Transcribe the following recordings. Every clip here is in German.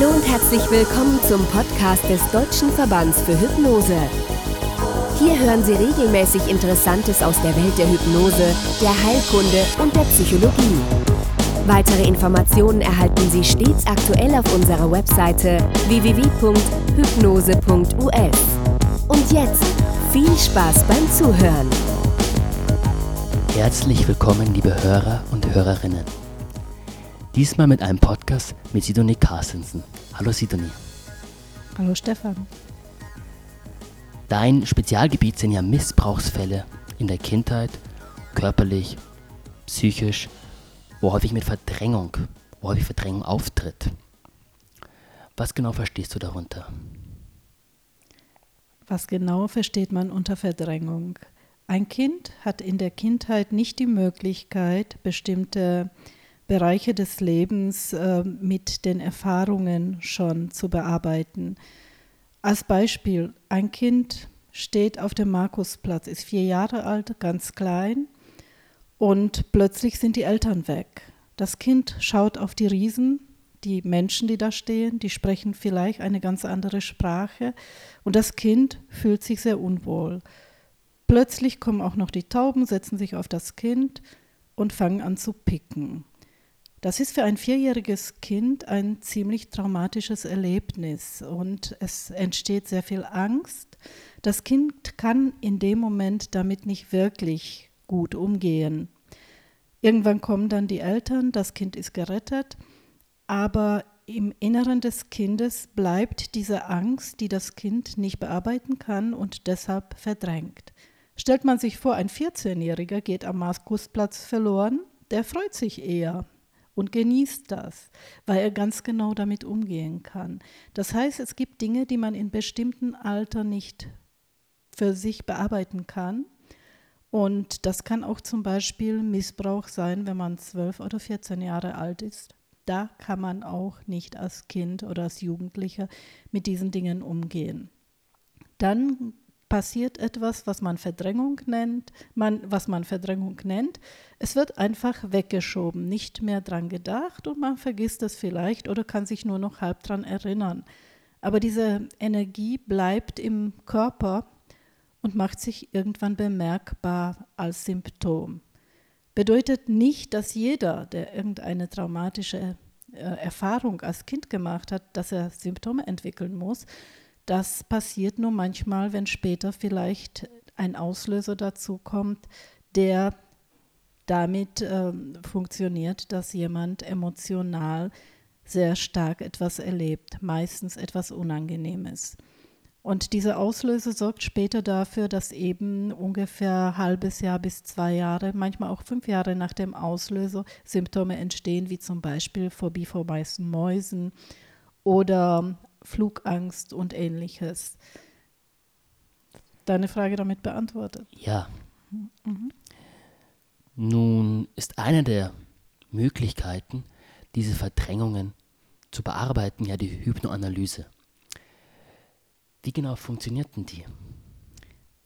Hallo und herzlich willkommen zum Podcast des Deutschen Verbands für Hypnose. Hier hören Sie regelmäßig Interessantes aus der Welt der Hypnose, der Heilkunde und der Psychologie. Weitere Informationen erhalten Sie stets aktuell auf unserer Webseite www.hypnose.us. Und jetzt viel Spaß beim Zuhören. Herzlich willkommen, liebe Hörer und Hörerinnen. Diesmal mit einem Podcast mit Sidonie Carstensen. Hallo Sidonie. Hallo Stefan. Dein Spezialgebiet sind ja Missbrauchsfälle in der Kindheit, körperlich, psychisch, wo häufig mit Verdrängung, wo häufig Verdrängung auftritt. Was genau verstehst du darunter? Was genau versteht man unter Verdrängung? Ein Kind hat in der Kindheit nicht die Möglichkeit, bestimmte Bereiche des Lebens äh, mit den Erfahrungen schon zu bearbeiten. Als Beispiel, ein Kind steht auf dem Markusplatz, ist vier Jahre alt, ganz klein und plötzlich sind die Eltern weg. Das Kind schaut auf die Riesen, die Menschen, die da stehen, die sprechen vielleicht eine ganz andere Sprache und das Kind fühlt sich sehr unwohl. Plötzlich kommen auch noch die Tauben, setzen sich auf das Kind und fangen an zu picken. Das ist für ein vierjähriges Kind ein ziemlich traumatisches Erlebnis und es entsteht sehr viel Angst. Das Kind kann in dem Moment damit nicht wirklich gut umgehen. Irgendwann kommen dann die Eltern, das Kind ist gerettet, aber im Inneren des Kindes bleibt diese Angst, die das Kind nicht bearbeiten kann und deshalb verdrängt. Stellt man sich vor, ein 14-Jähriger geht am Markusplatz verloren, der freut sich eher und genießt das, weil er ganz genau damit umgehen kann. Das heißt, es gibt Dinge, die man in bestimmten Alter nicht für sich bearbeiten kann. Und das kann auch zum Beispiel Missbrauch sein, wenn man 12 oder 14 Jahre alt ist. Da kann man auch nicht als Kind oder als Jugendlicher mit diesen Dingen umgehen. Dann passiert etwas, was man Verdrängung nennt, man, was man Verdrängung nennt. Es wird einfach weggeschoben, nicht mehr dran gedacht und man vergisst es vielleicht oder kann sich nur noch halb dran erinnern. Aber diese Energie bleibt im Körper und macht sich irgendwann bemerkbar als Symptom. Bedeutet nicht, dass jeder, der irgendeine traumatische äh, Erfahrung als Kind gemacht hat, dass er Symptome entwickeln muss, das passiert nur manchmal, wenn später vielleicht ein Auslöser dazu kommt, der damit äh, funktioniert, dass jemand emotional sehr stark etwas erlebt, meistens etwas Unangenehmes. Und dieser Auslöser sorgt später dafür, dass eben ungefähr ein halbes Jahr bis zwei Jahre, manchmal auch fünf Jahre nach dem Auslöser Symptome entstehen, wie zum Beispiel Phobie vor weißen Mäusen oder Flugangst und ähnliches. Deine Frage damit beantwortet? Ja. Mhm. Nun ist eine der Möglichkeiten, diese Verdrängungen zu bearbeiten, ja die Hypnoanalyse. Wie genau funktioniert denn die?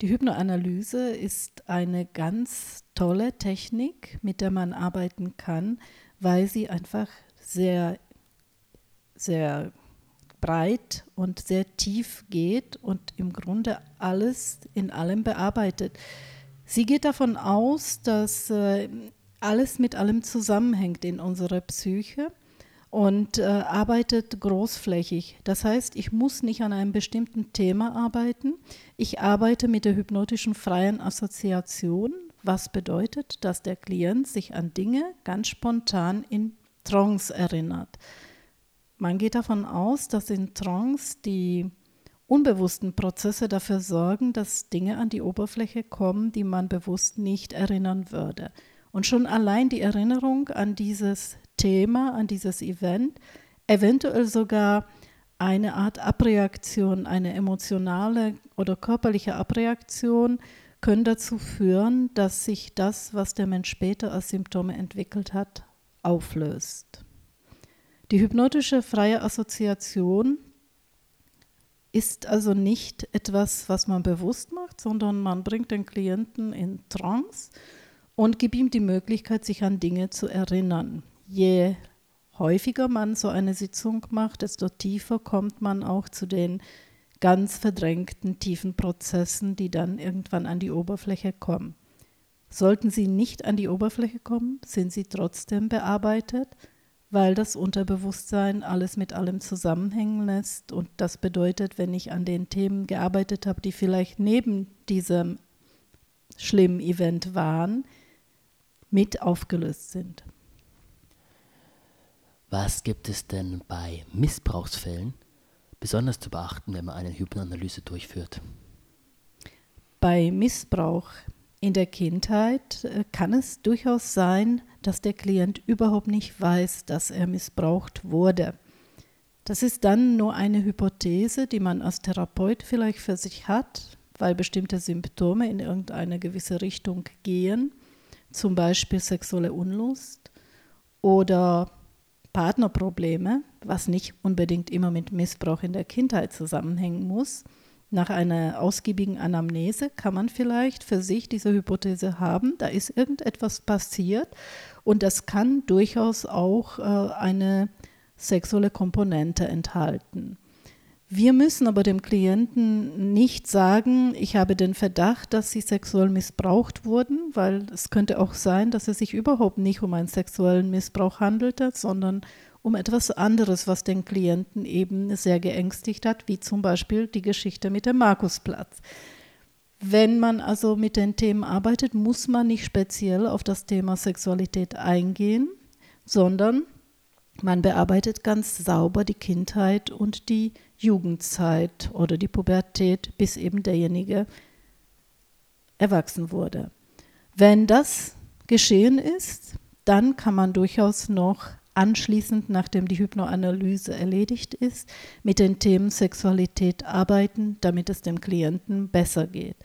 Die Hypnoanalyse ist eine ganz tolle Technik, mit der man arbeiten kann, weil sie einfach sehr, sehr breit und sehr tief geht und im Grunde alles in allem bearbeitet. Sie geht davon aus, dass äh, alles mit allem zusammenhängt in unserer Psyche und äh, arbeitet großflächig. Das heißt, ich muss nicht an einem bestimmten Thema arbeiten. Ich arbeite mit der hypnotischen freien Assoziation, was bedeutet, dass der Klient sich an Dinge ganz spontan in Trance erinnert. Man geht davon aus, dass in Trance die unbewussten Prozesse dafür sorgen, dass Dinge an die Oberfläche kommen, die man bewusst nicht erinnern würde. Und schon allein die Erinnerung an dieses Thema, an dieses Event, eventuell sogar eine Art Abreaktion, eine emotionale oder körperliche Abreaktion, können dazu führen, dass sich das, was der Mensch später als Symptome entwickelt hat, auflöst. Die hypnotische freie Assoziation ist also nicht etwas, was man bewusst macht, sondern man bringt den Klienten in Trance und gibt ihm die Möglichkeit, sich an Dinge zu erinnern. Je häufiger man so eine Sitzung macht, desto tiefer kommt man auch zu den ganz verdrängten tiefen Prozessen, die dann irgendwann an die Oberfläche kommen. Sollten sie nicht an die Oberfläche kommen, sind sie trotzdem bearbeitet, weil das Unterbewusstsein alles mit allem zusammenhängen lässt. Und das bedeutet, wenn ich an den Themen gearbeitet habe, die vielleicht neben diesem schlimmen Event waren, mit aufgelöst sind. Was gibt es denn bei Missbrauchsfällen besonders zu beachten, wenn man eine Hypnoanalyse durchführt? Bei Missbrauch in der Kindheit äh, kann es durchaus sein, dass der Klient überhaupt nicht weiß, dass er missbraucht wurde. Das ist dann nur eine Hypothese, die man als Therapeut vielleicht für sich hat, weil bestimmte Symptome in irgendeine gewisse Richtung gehen, zum Beispiel sexuelle Unlust oder Partnerprobleme, was nicht unbedingt immer mit Missbrauch in der Kindheit zusammenhängen muss. Nach einer ausgiebigen Anamnese kann man vielleicht für sich diese Hypothese haben, da ist irgendetwas passiert und das kann durchaus auch äh, eine sexuelle Komponente enthalten. Wir müssen aber dem Klienten nicht sagen, ich habe den Verdacht, dass sie sexuell missbraucht wurden, weil es könnte auch sein, dass es sich überhaupt nicht um einen sexuellen Missbrauch handelte, sondern um etwas anderes, was den Klienten eben sehr geängstigt hat, wie zum Beispiel die Geschichte mit dem Markusplatz. Wenn man also mit den Themen arbeitet, muss man nicht speziell auf das Thema Sexualität eingehen, sondern man bearbeitet ganz sauber die Kindheit und die Jugendzeit oder die Pubertät, bis eben derjenige erwachsen wurde. Wenn das geschehen ist, dann kann man durchaus noch anschließend, nachdem die Hypnoanalyse erledigt ist, mit den Themen Sexualität arbeiten, damit es dem Klienten besser geht.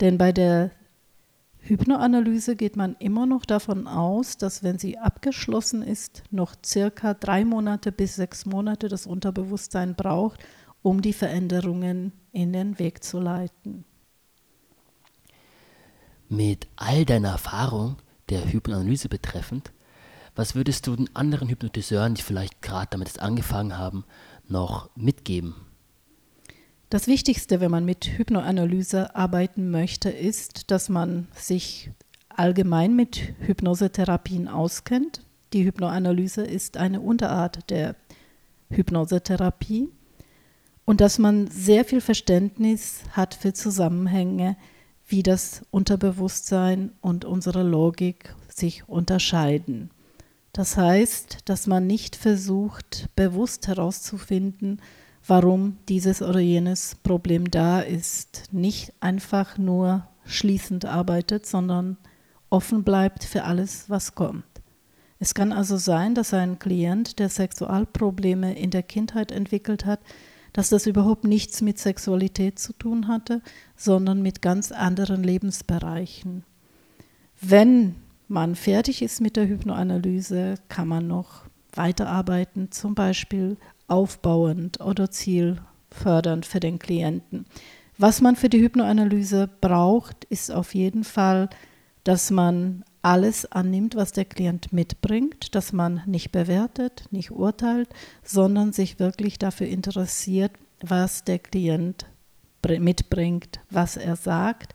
Denn bei der Hypnoanalyse geht man immer noch davon aus, dass wenn sie abgeschlossen ist, noch circa drei Monate bis sechs Monate das Unterbewusstsein braucht, um die Veränderungen in den Weg zu leiten. Mit all deiner Erfahrung der Hypnoanalyse betreffend, was würdest du den anderen Hypnotiseuren, die vielleicht gerade damit angefangen haben, noch mitgeben? Das Wichtigste, wenn man mit Hypnoanalyse arbeiten möchte, ist, dass man sich allgemein mit Hypnosetherapien auskennt. Die Hypnoanalyse ist eine Unterart der Hypnosetherapie und dass man sehr viel Verständnis hat für Zusammenhänge, wie das Unterbewusstsein und unsere Logik sich unterscheiden. Das heißt, dass man nicht versucht, bewusst herauszufinden, warum dieses oder jenes Problem da ist. Nicht einfach nur schließend arbeitet, sondern offen bleibt für alles, was kommt. Es kann also sein, dass ein Klient, der Sexualprobleme in der Kindheit entwickelt hat, dass das überhaupt nichts mit Sexualität zu tun hatte, sondern mit ganz anderen Lebensbereichen. Wenn man fertig ist mit der Hypnoanalyse, kann man noch weiterarbeiten, zum Beispiel aufbauend oder zielfördernd für den Klienten. Was man für die Hypnoanalyse braucht, ist auf jeden Fall, dass man alles annimmt, was der Klient mitbringt, dass man nicht bewertet, nicht urteilt, sondern sich wirklich dafür interessiert, was der Klient mitbringt, was er sagt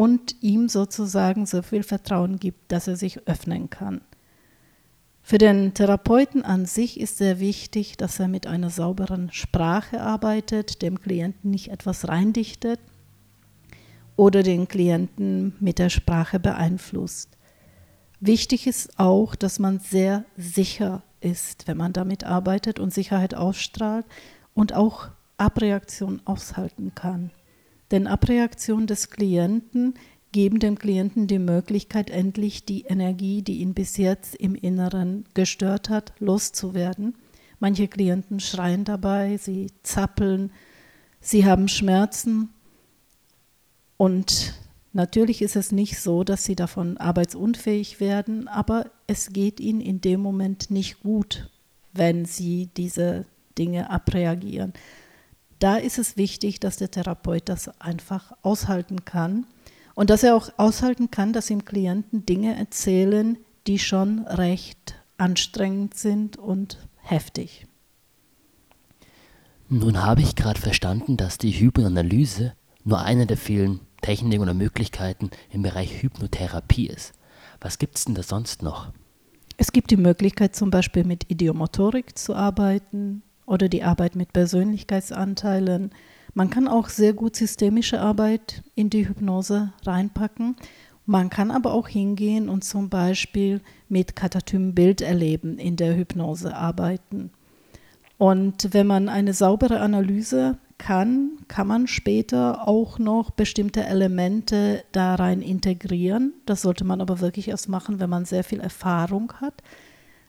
und ihm sozusagen so viel Vertrauen gibt, dass er sich öffnen kann. Für den Therapeuten an sich ist sehr wichtig, dass er mit einer sauberen Sprache arbeitet, dem Klienten nicht etwas reindichtet, oder den Klienten mit der Sprache beeinflusst. Wichtig ist auch, dass man sehr sicher ist, wenn man damit arbeitet und Sicherheit ausstrahlt und auch Abreaktion aushalten kann. Denn Abreaktion des Klienten geben dem Klienten die Möglichkeit, endlich die Energie, die ihn bis jetzt im Inneren gestört hat, loszuwerden. Manche Klienten schreien dabei, sie zappeln, sie haben Schmerzen und natürlich ist es nicht so, dass sie davon arbeitsunfähig werden, aber es geht ihnen in dem Moment nicht gut, wenn sie diese Dinge abreagieren. Da ist es wichtig, dass der Therapeut das einfach aushalten kann und dass er auch aushalten kann, dass ihm Klienten Dinge erzählen, die schon recht anstrengend sind und heftig. Nun habe ich gerade verstanden, dass die Hypnoanalyse nur eine der vielen Techniken oder Möglichkeiten im Bereich Hypnotherapie ist. Was gibt es denn da sonst noch? Es gibt die Möglichkeit zum Beispiel mit Idiomotorik zu arbeiten oder die Arbeit mit Persönlichkeitsanteilen. Man kann auch sehr gut systemische Arbeit in die Hypnose reinpacken. Man kann aber auch hingehen und zum Beispiel mit Katatymen-Bilderleben in der Hypnose arbeiten. Und wenn man eine saubere Analyse kann, kann man später auch noch bestimmte Elemente da rein integrieren. Das sollte man aber wirklich erst machen, wenn man sehr viel Erfahrung hat.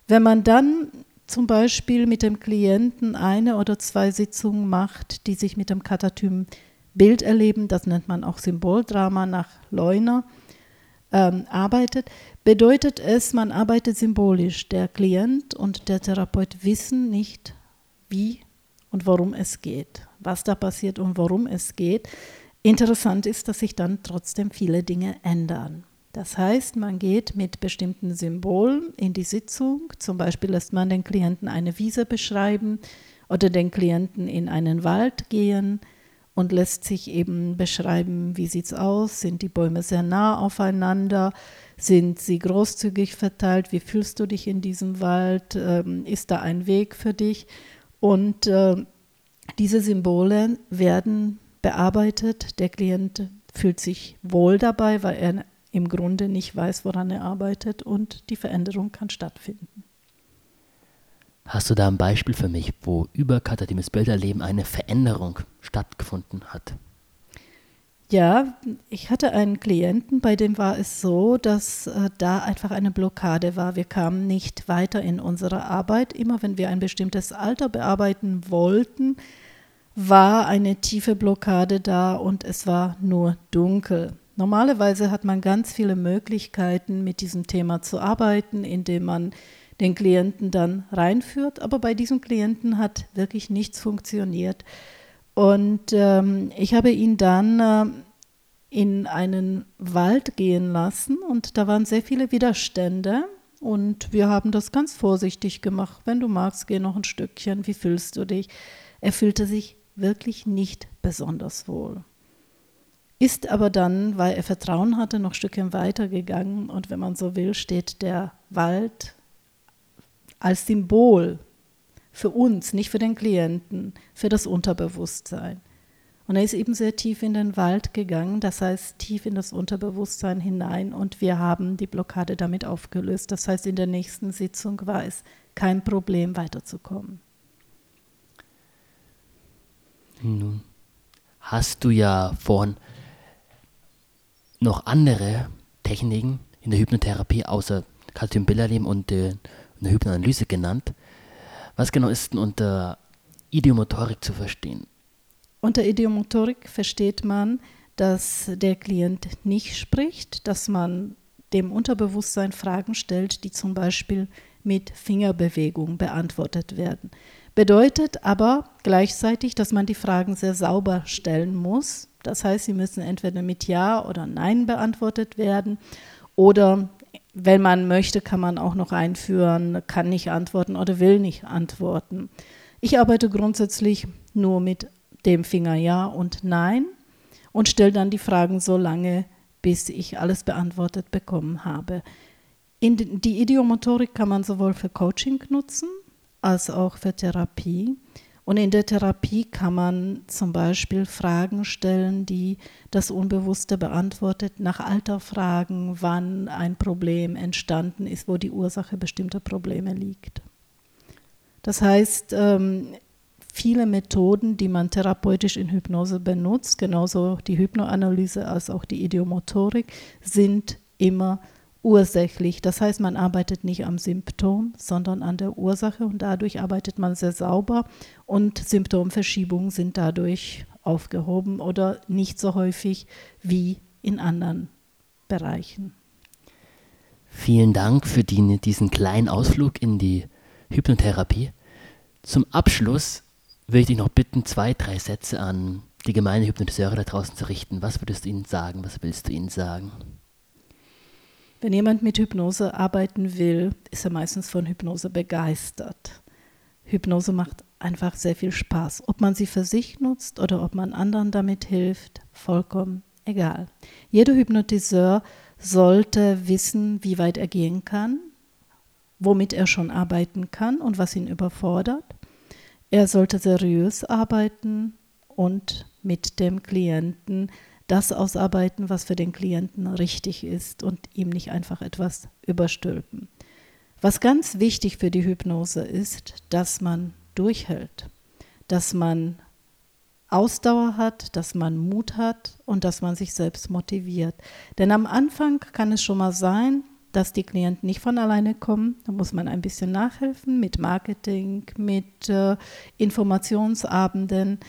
Wenn man dann zum Beispiel mit dem Klienten eine oder zwei Sitzungen macht, die sich mit dem Katatypen Bild erleben, das nennt man auch Symboldrama nach Leuner, ähm, arbeitet, bedeutet es, man arbeitet symbolisch. Der Klient und der Therapeut wissen nicht, wie und worum es geht, was da passiert und worum es geht. Interessant ist, dass sich dann trotzdem viele Dinge ändern. Das heißt, man geht mit bestimmten Symbolen in die Sitzung. Zum Beispiel lässt man den Klienten eine Wiese beschreiben oder den Klienten in einen Wald gehen und lässt sich eben beschreiben, wie sieht es aus, sind die Bäume sehr nah aufeinander, sind sie großzügig verteilt, wie fühlst du dich in diesem Wald, ähm, ist da ein Weg für dich? Und äh, diese Symbole werden bearbeitet. Der Klient fühlt sich wohl dabei, weil er im Grunde nicht weiß, woran er arbeitet und die Veränderung kann stattfinden. Hast du da ein Beispiel für mich, wo über Katatimes Bilderleben eine Veränderung stattgefunden hat? Ja, ich hatte einen Klienten, bei dem war es so, dass äh, da einfach eine Blockade war. Wir kamen nicht weiter in unserer Arbeit. Immer wenn wir ein bestimmtes Alter bearbeiten wollten, war eine tiefe Blockade da und es war nur dunkel. Normalerweise hat man ganz viele Möglichkeiten, mit diesem Thema zu arbeiten, indem man den Klienten dann reinführt. Aber bei diesem Klienten hat wirklich nichts funktioniert. Und ähm, ich habe ihn dann äh, in einen Wald gehen lassen und da waren sehr viele Widerstände. Und wir haben das ganz vorsichtig gemacht. Wenn du magst, geh noch ein Stückchen. Wie fühlst du dich? Er fühlte sich wirklich nicht besonders wohl. Ist aber dann, weil er Vertrauen hatte, noch Stückchen weiter gegangen. Und wenn man so will, steht der Wald als Symbol für uns, nicht für den Klienten, für das Unterbewusstsein. Und er ist eben sehr tief in den Wald gegangen, das heißt tief in das Unterbewusstsein hinein und wir haben die Blockade damit aufgelöst. Das heißt, in der nächsten Sitzung war es kein Problem, weiterzukommen. Nun hast du ja vorhin noch andere Techniken in der Hypnotherapie außer Calcium-Billerleben und äh, Hypnoanalyse genannt. Was genau ist denn unter Idiomotorik zu verstehen? Unter Idiomotorik versteht man, dass der Klient nicht spricht, dass man dem Unterbewusstsein Fragen stellt, die zum Beispiel mit Fingerbewegung beantwortet werden. Bedeutet aber gleichzeitig, dass man die Fragen sehr sauber stellen muss. Das heißt, sie müssen entweder mit Ja oder Nein beantwortet werden oder wenn man möchte, kann man auch noch einführen, kann nicht antworten oder will nicht antworten. Ich arbeite grundsätzlich nur mit dem Finger Ja und Nein und stelle dann die Fragen so lange, bis ich alles beantwortet bekommen habe. In die Idiomotorik kann man sowohl für Coaching nutzen als auch für Therapie. Und in der Therapie kann man zum Beispiel Fragen stellen, die das Unbewusste beantwortet, nach Alter fragen, wann ein Problem entstanden ist, wo die Ursache bestimmter Probleme liegt. Das heißt, ähm, viele Methoden, die man therapeutisch in Hypnose benutzt, genauso die Hypnoanalyse als auch die Idiomotorik, sind immer ursächlich. Das heißt, man arbeitet nicht am Symptom, sondern an der Ursache und dadurch arbeitet man sehr sauber und Symptomverschiebungen sind dadurch aufgehoben oder nicht so häufig wie in anderen Bereichen. Vielen Dank für die, diesen kleinen Ausflug in die Hypnotherapie. Zum Abschluss würde ich dich noch bitten, zwei, drei Sätze an die gemeine Hypnotiseure da draußen zu richten. Was würdest du ihnen sagen? Was willst du ihnen sagen? Wenn jemand mit Hypnose arbeiten will, ist er meistens von Hypnose begeistert. Hypnose macht einfach sehr viel Spaß. Ob man sie für sich nutzt oder ob man anderen damit hilft, vollkommen egal. Jeder Hypnotiseur sollte wissen, wie weit er gehen kann, womit er schon arbeiten kann und was ihn überfordert. Er sollte seriös arbeiten und mit dem Klienten das ausarbeiten, was für den Klienten richtig ist und ihm nicht einfach etwas überstülpen. Was ganz wichtig für die Hypnose ist, dass man durchhält, dass man Ausdauer hat, dass man Mut hat und dass man sich selbst motiviert. Denn am Anfang kann es schon mal sein, dass die Klienten nicht von alleine kommen. Da muss man ein bisschen nachhelfen mit Marketing, mit äh, Informationsabenden.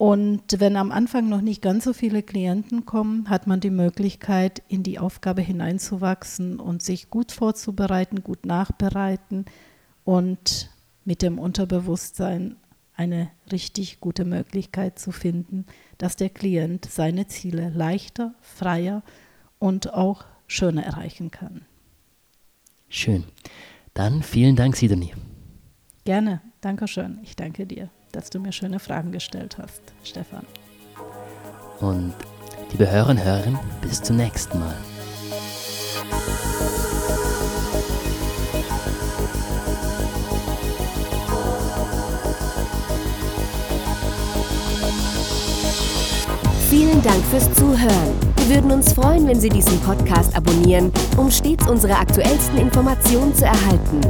Und wenn am Anfang noch nicht ganz so viele Klienten kommen, hat man die Möglichkeit, in die Aufgabe hineinzuwachsen und sich gut vorzubereiten, gut nachbereiten und mit dem Unterbewusstsein eine richtig gute Möglichkeit zu finden, dass der Klient seine Ziele leichter, freier und auch schöner erreichen kann. Schön. Dann vielen Dank, Sidonie. Gerne. Dankeschön. Ich danke dir, dass du mir schöne Fragen gestellt hast, Stefan. Und liebe Hörer und Hörerinnen, bis zum nächsten Mal. Vielen Dank fürs Zuhören. Wir würden uns freuen, wenn Sie diesen Podcast abonnieren, um stets unsere aktuellsten Informationen zu erhalten.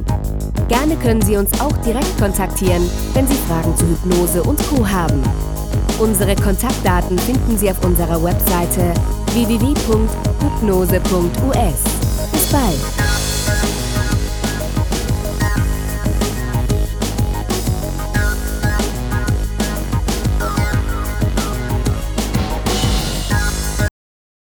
Gerne können Sie uns auch direkt kontaktieren, wenn Sie Fragen zu Hypnose und Co. haben. Unsere Kontaktdaten finden Sie auf unserer Webseite www.hypnose.us. Bis bald!